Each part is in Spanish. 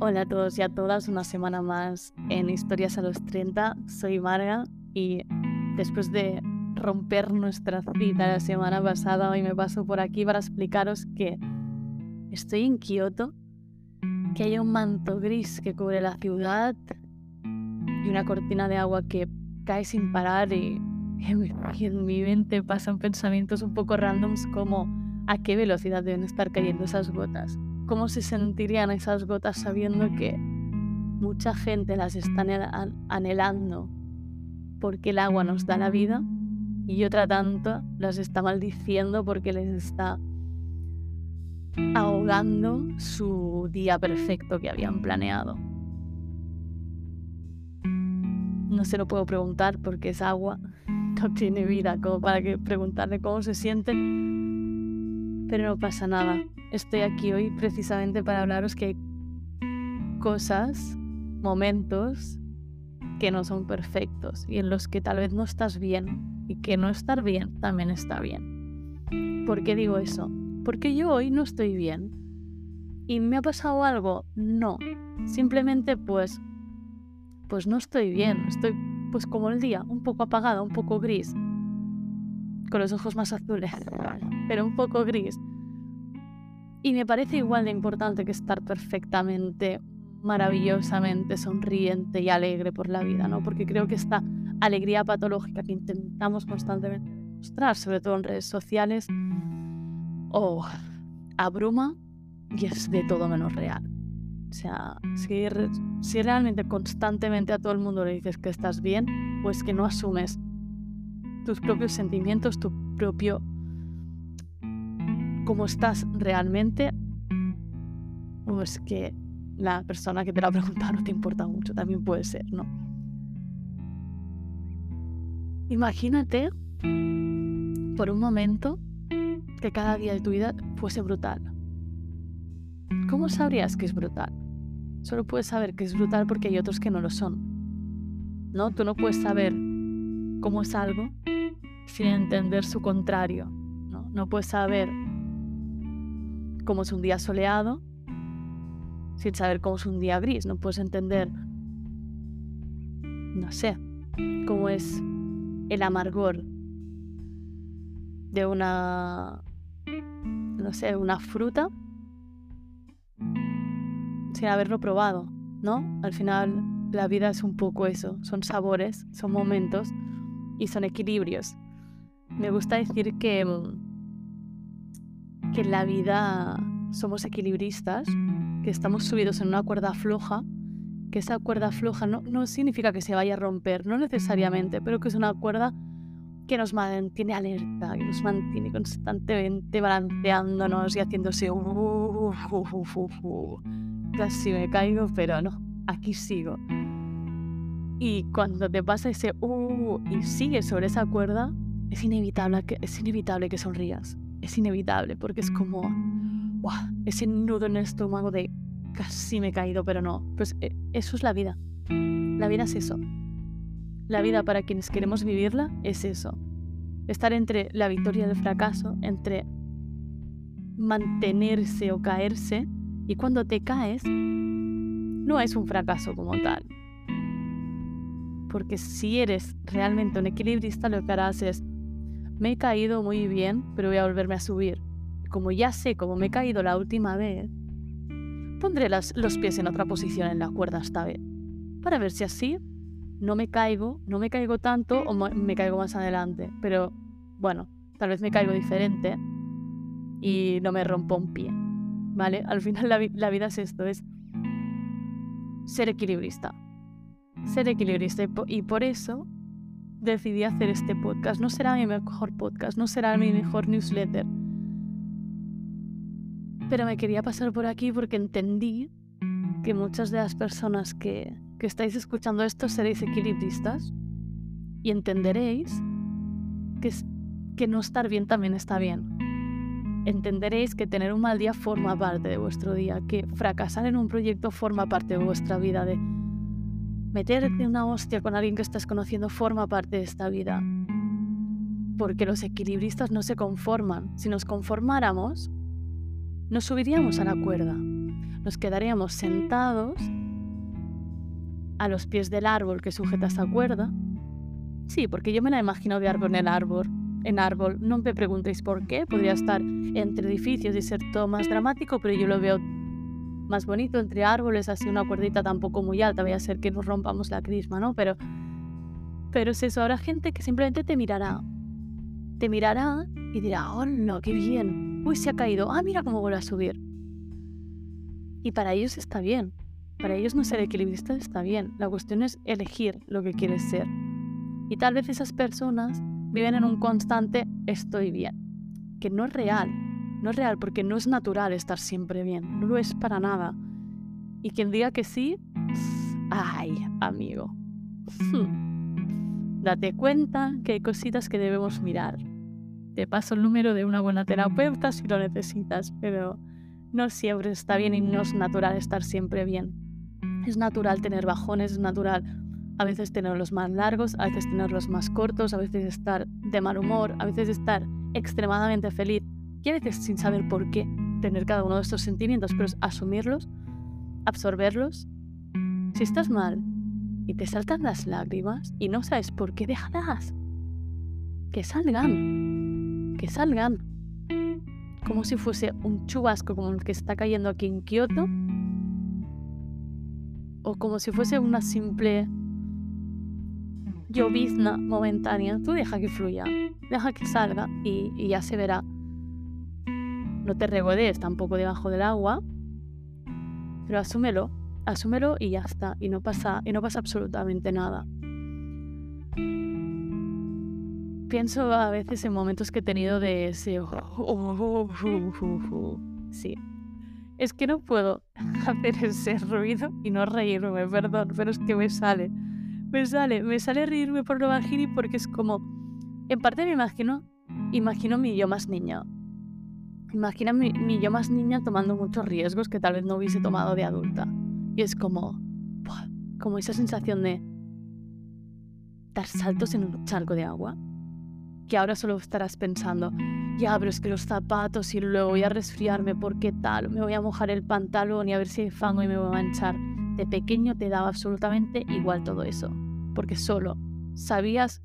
Hola a todos y a todas, una semana más en Historias a los 30. Soy Marga y después de romper nuestra cita la semana pasada, hoy me paso por aquí para explicaros que estoy en Kioto, que hay un manto gris que cubre la ciudad y una cortina de agua que cae sin parar y en mi mente pasan pensamientos un poco randoms como a qué velocidad deben estar cayendo esas gotas cómo se sentirían esas gotas sabiendo que mucha gente las está anhelando porque el agua nos da la vida y otra tanto las está maldiciendo porque les está ahogando su día perfecto que habían planeado. No se lo puedo preguntar porque es agua, no tiene vida como para que preguntarle cómo se sienten, pero no pasa nada estoy aquí hoy precisamente para hablaros que hay cosas, momentos que no son perfectos y en los que tal vez no estás bien y que no estar bien también está bien. ¿Por qué digo eso? Porque yo hoy no estoy bien. ¿Y me ha pasado algo? No. Simplemente pues pues no estoy bien, estoy pues como el día, un poco apagada, un poco gris, con los ojos más azules, pero un poco gris. Y me parece igual de importante que estar perfectamente, maravillosamente sonriente y alegre por la vida, ¿no? Porque creo que esta alegría patológica que intentamos constantemente mostrar, sobre todo en redes sociales, oh, abruma y es de todo menos real. O sea, si, si realmente constantemente a todo el mundo le dices que estás bien, pues que no asumes tus propios sentimientos, tu propio cómo estás realmente, o es que la persona que te lo ha preguntado no te importa mucho, también puede ser, ¿no? Imagínate por un momento que cada día de tu vida fuese brutal. ¿Cómo sabrías que es brutal? Solo puedes saber que es brutal porque hay otros que no lo son. ¿No? Tú no puedes saber cómo es algo sin entender su contrario. No, no puedes saber cómo es un día soleado sin saber cómo es un día gris. No puedes entender, no sé, cómo es el amargor de una, no sé, una fruta sin haberlo probado, ¿no? Al final la vida es un poco eso, son sabores, son momentos y son equilibrios. Me gusta decir que mm, que en la vida somos equilibristas, que estamos subidos en una cuerda floja, que esa cuerda floja no, no significa que se vaya a romper, no necesariamente, pero que es una cuerda que nos mantiene alerta, que nos mantiene constantemente balanceándonos y haciéndose... Uh, uh, uh, Casi me caigo, pero no, aquí sigo. Y cuando te pasa ese y sigues sobre esa cuerda, es inevitable que, es inevitable que sonrías es inevitable porque es como ese nudo en el estómago de casi me he caído, pero no. Pues eh, eso es la vida. La vida es eso. La vida para quienes queremos vivirla es eso. Estar entre la victoria y el fracaso, entre mantenerse o caerse, y cuando te caes, no es un fracaso como tal. Porque si eres realmente un equilibrista, lo que harás es me he caído muy bien, pero voy a volverme a subir. Como ya sé cómo me he caído la última vez, pondré los pies en otra posición en la cuerda esta vez, para ver si así no me caigo, no me caigo tanto o me caigo más adelante. Pero bueno, tal vez me caigo diferente y no me rompo un pie. ¿Vale? Al final la, la vida es esto, es ser equilibrista. Ser equilibrista y por eso decidí hacer este podcast. No será mi mejor podcast, no será mi mejor newsletter. Pero me quería pasar por aquí porque entendí que muchas de las personas que, que estáis escuchando esto seréis equilibristas y entenderéis que, que no estar bien también está bien. Entenderéis que tener un mal día forma parte de vuestro día, que fracasar en un proyecto forma parte de vuestra vida, de meterte una hostia con alguien que estás conociendo forma parte de esta vida. Porque los equilibristas no se conforman. Si nos conformáramos, nos subiríamos a la cuerda. nos quedaríamos sentados a los pies del árbol que sujeta esa cuerda. Sí, porque yo me la imagino de árbol en árbol. En árbol, no me preguntéis por qué, podría estar entre edificios y ser todo más dramático, pero yo lo veo más bonito entre árboles, así una cuerdita tampoco muy alta, vaya a ser que nos rompamos la crisma, ¿no? Pero, pero es eso, habrá gente que simplemente te mirará, te mirará y dirá, oh no, qué bien, uy, se ha caído, ah, mira cómo vuelve a subir. Y para ellos está bien, para ellos no ser equilibrista está bien, la cuestión es elegir lo que quieres ser. Y tal vez esas personas viven en un constante estoy bien, que no es real, no es real porque no es natural estar siempre bien, no lo es para nada. Y quien diga que sí, ay, amigo, date cuenta que hay cositas que debemos mirar. Te paso el número de una buena terapeuta si lo necesitas, pero no siempre está bien y no es natural estar siempre bien. Es natural tener bajones, es natural a veces tenerlos más largos, a veces tenerlos más cortos, a veces estar de mal humor, a veces estar extremadamente feliz veces sin saber por qué tener cada uno de estos sentimientos, pero asumirlos, absorberlos. Si estás mal y te saltan las lágrimas y no sabes por qué, déjalas. Que salgan. Que salgan. Como si fuese un chubasco como el que está cayendo aquí en Kioto. O como si fuese una simple llovizna momentánea. Tú deja que fluya. Deja que salga y, y ya se verá. No te regodees tampoco debajo del agua, pero asúmelo, asúmelo y ya está, y no pasa, y no pasa absolutamente nada. Pienso a veces en momentos que he tenido de ese... Sí. Es que no puedo hacer ese ruido y no reírme, perdón, pero es que me sale. Me sale, me sale reírme por lo bajini porque es como... En parte me imagino, imagino mi yo más niño. Imagina mi, yo más niña tomando muchos riesgos que tal vez no hubiese tomado de adulta. Y es como, como esa sensación de dar saltos en un charco de agua. Que ahora solo estarás pensando, ya, pero es que los zapatos y luego voy a resfriarme porque tal, me voy a mojar el pantalón y a ver si hay fango y me voy a manchar. De pequeño te daba absolutamente igual todo eso, porque solo sabías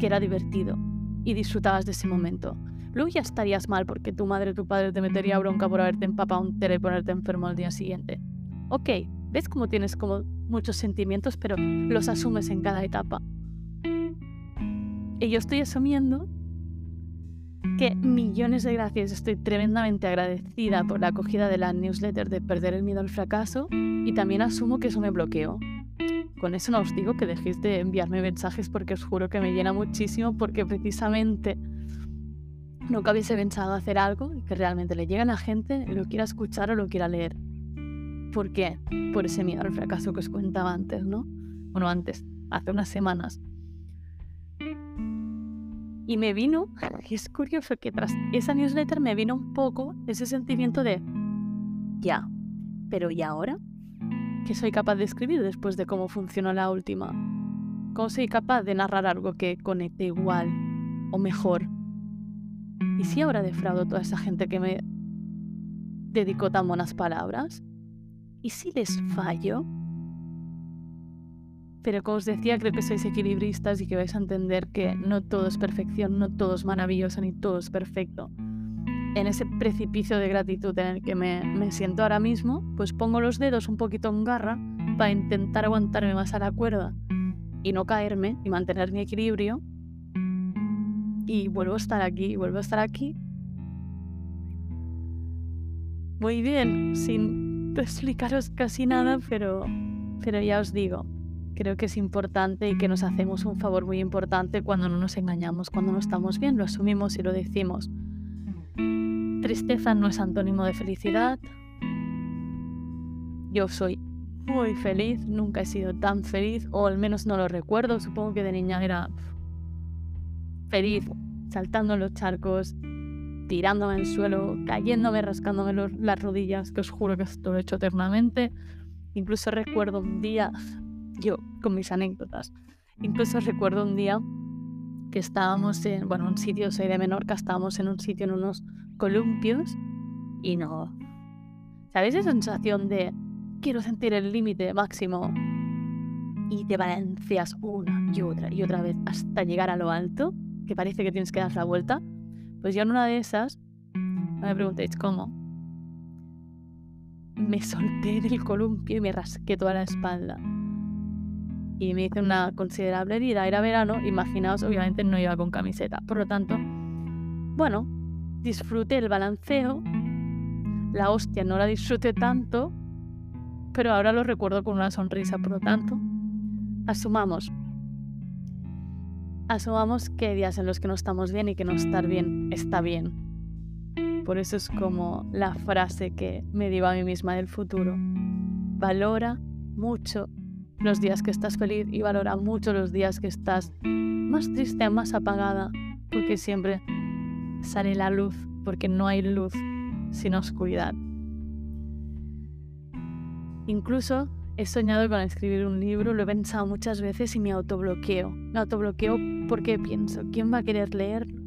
que era divertido y disfrutabas de ese momento. Luego ya estarías mal porque tu madre o tu padre te metería bronca por haberte empapado un té y ponerte enfermo al día siguiente. Ok, ves cómo tienes como muchos sentimientos, pero los asumes en cada etapa. Y yo estoy asumiendo que millones de gracias, estoy tremendamente agradecida por la acogida de la newsletter de Perder el miedo al fracaso y también asumo que eso me bloqueó. Con eso no os digo que dejéis de enviarme mensajes porque os juro que me llena muchísimo porque precisamente nunca hubiese pensado hacer algo que realmente le llegue a la gente, lo quiera escuchar o lo quiera leer. ¿Por qué? Por ese miedo al fracaso que os contaba antes, ¿no? Bueno, antes, hace unas semanas. Y me vino, es curioso que tras esa newsletter me vino un poco ese sentimiento de, ya, pero ¿y ahora? ¿Qué soy capaz de escribir después de cómo funcionó la última? ¿Cómo soy capaz de narrar algo que conecte igual o mejor ¿Y si ahora defraudo a toda esa gente que me dedicó tan buenas palabras? ¿Y si les fallo? Pero como os decía, creo que sois equilibristas y que vais a entender que no todo es perfección, no todo es maravilloso, ni todo es perfecto. En ese precipicio de gratitud en el que me, me siento ahora mismo, pues pongo los dedos un poquito en garra para intentar aguantarme más a la cuerda y no caerme y mantener mi equilibrio y vuelvo a estar aquí, vuelvo a estar aquí. Muy bien, sin explicaros casi nada, pero, pero ya os digo, creo que es importante y que nos hacemos un favor muy importante cuando no nos engañamos, cuando no estamos bien, lo asumimos y lo decimos. Tristeza no es antónimo de felicidad. Yo soy muy feliz, nunca he sido tan feliz, o al menos no lo recuerdo, supongo que de niña era feliz, saltando los charcos, tirándome el suelo, cayéndome, rascándome las rodillas, que os juro que esto lo he hecho eternamente. Incluso recuerdo un día, yo con mis anécdotas, incluso recuerdo un día que estábamos en, bueno, un sitio, soy de Menorca, estábamos en un sitio en unos columpios y no, ¿Sabéis esa sensación de quiero sentir el límite máximo y te balanceas una y otra y otra vez hasta llegar a lo alto, que parece que tienes que dar la vuelta? Pues yo en una de esas, no me preguntéis cómo, me solté del columpio y me rasqué toda la espalda. Y me hice una considerable herida. Era verano, imaginaos, obviamente no iba con camiseta. Por lo tanto, bueno, disfruté el balanceo. La hostia no la disfruté tanto, pero ahora lo recuerdo con una sonrisa. Por lo tanto, asumamos. Asumamos que hay días en los que no estamos bien y que no estar bien está bien. Por eso es como la frase que me digo a mí misma del futuro. Valora mucho los días que estás feliz y valora mucho los días que estás más triste, más apagada, porque siempre sale la luz, porque no hay luz sin oscuridad. Incluso he soñado con escribir un libro, lo he pensado muchas veces y me autobloqueo. Me autobloqueo porque pienso, ¿quién va a querer leerlo?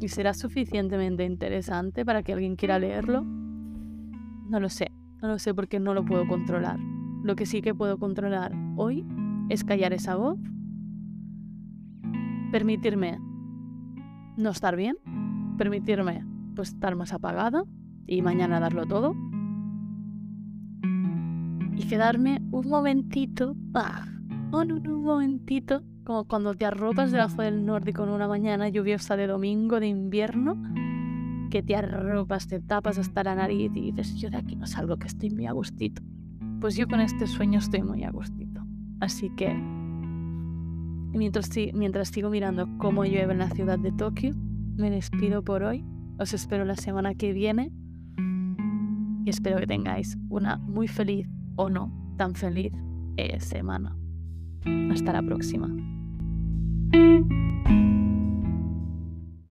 ¿Y será suficientemente interesante para que alguien quiera leerlo? No lo sé, no lo sé porque no lo puedo controlar. Lo que sí que puedo controlar hoy es callar esa voz, permitirme no estar bien, permitirme pues estar más apagada y mañana darlo todo y quedarme un momentito, ah, un momentito, como cuando te arropas debajo del nórdico en una mañana lluviosa de domingo de invierno, que te arropas, te tapas hasta la nariz y dices, yo de aquí no salgo, que estoy muy a gustito pues yo con este sueño estoy muy a gustito. Así que mientras, mientras sigo mirando cómo llueve en la ciudad de Tokio, me despido por hoy. Os espero la semana que viene y espero que tengáis una muy feliz o no tan feliz eh, semana. Hasta la próxima.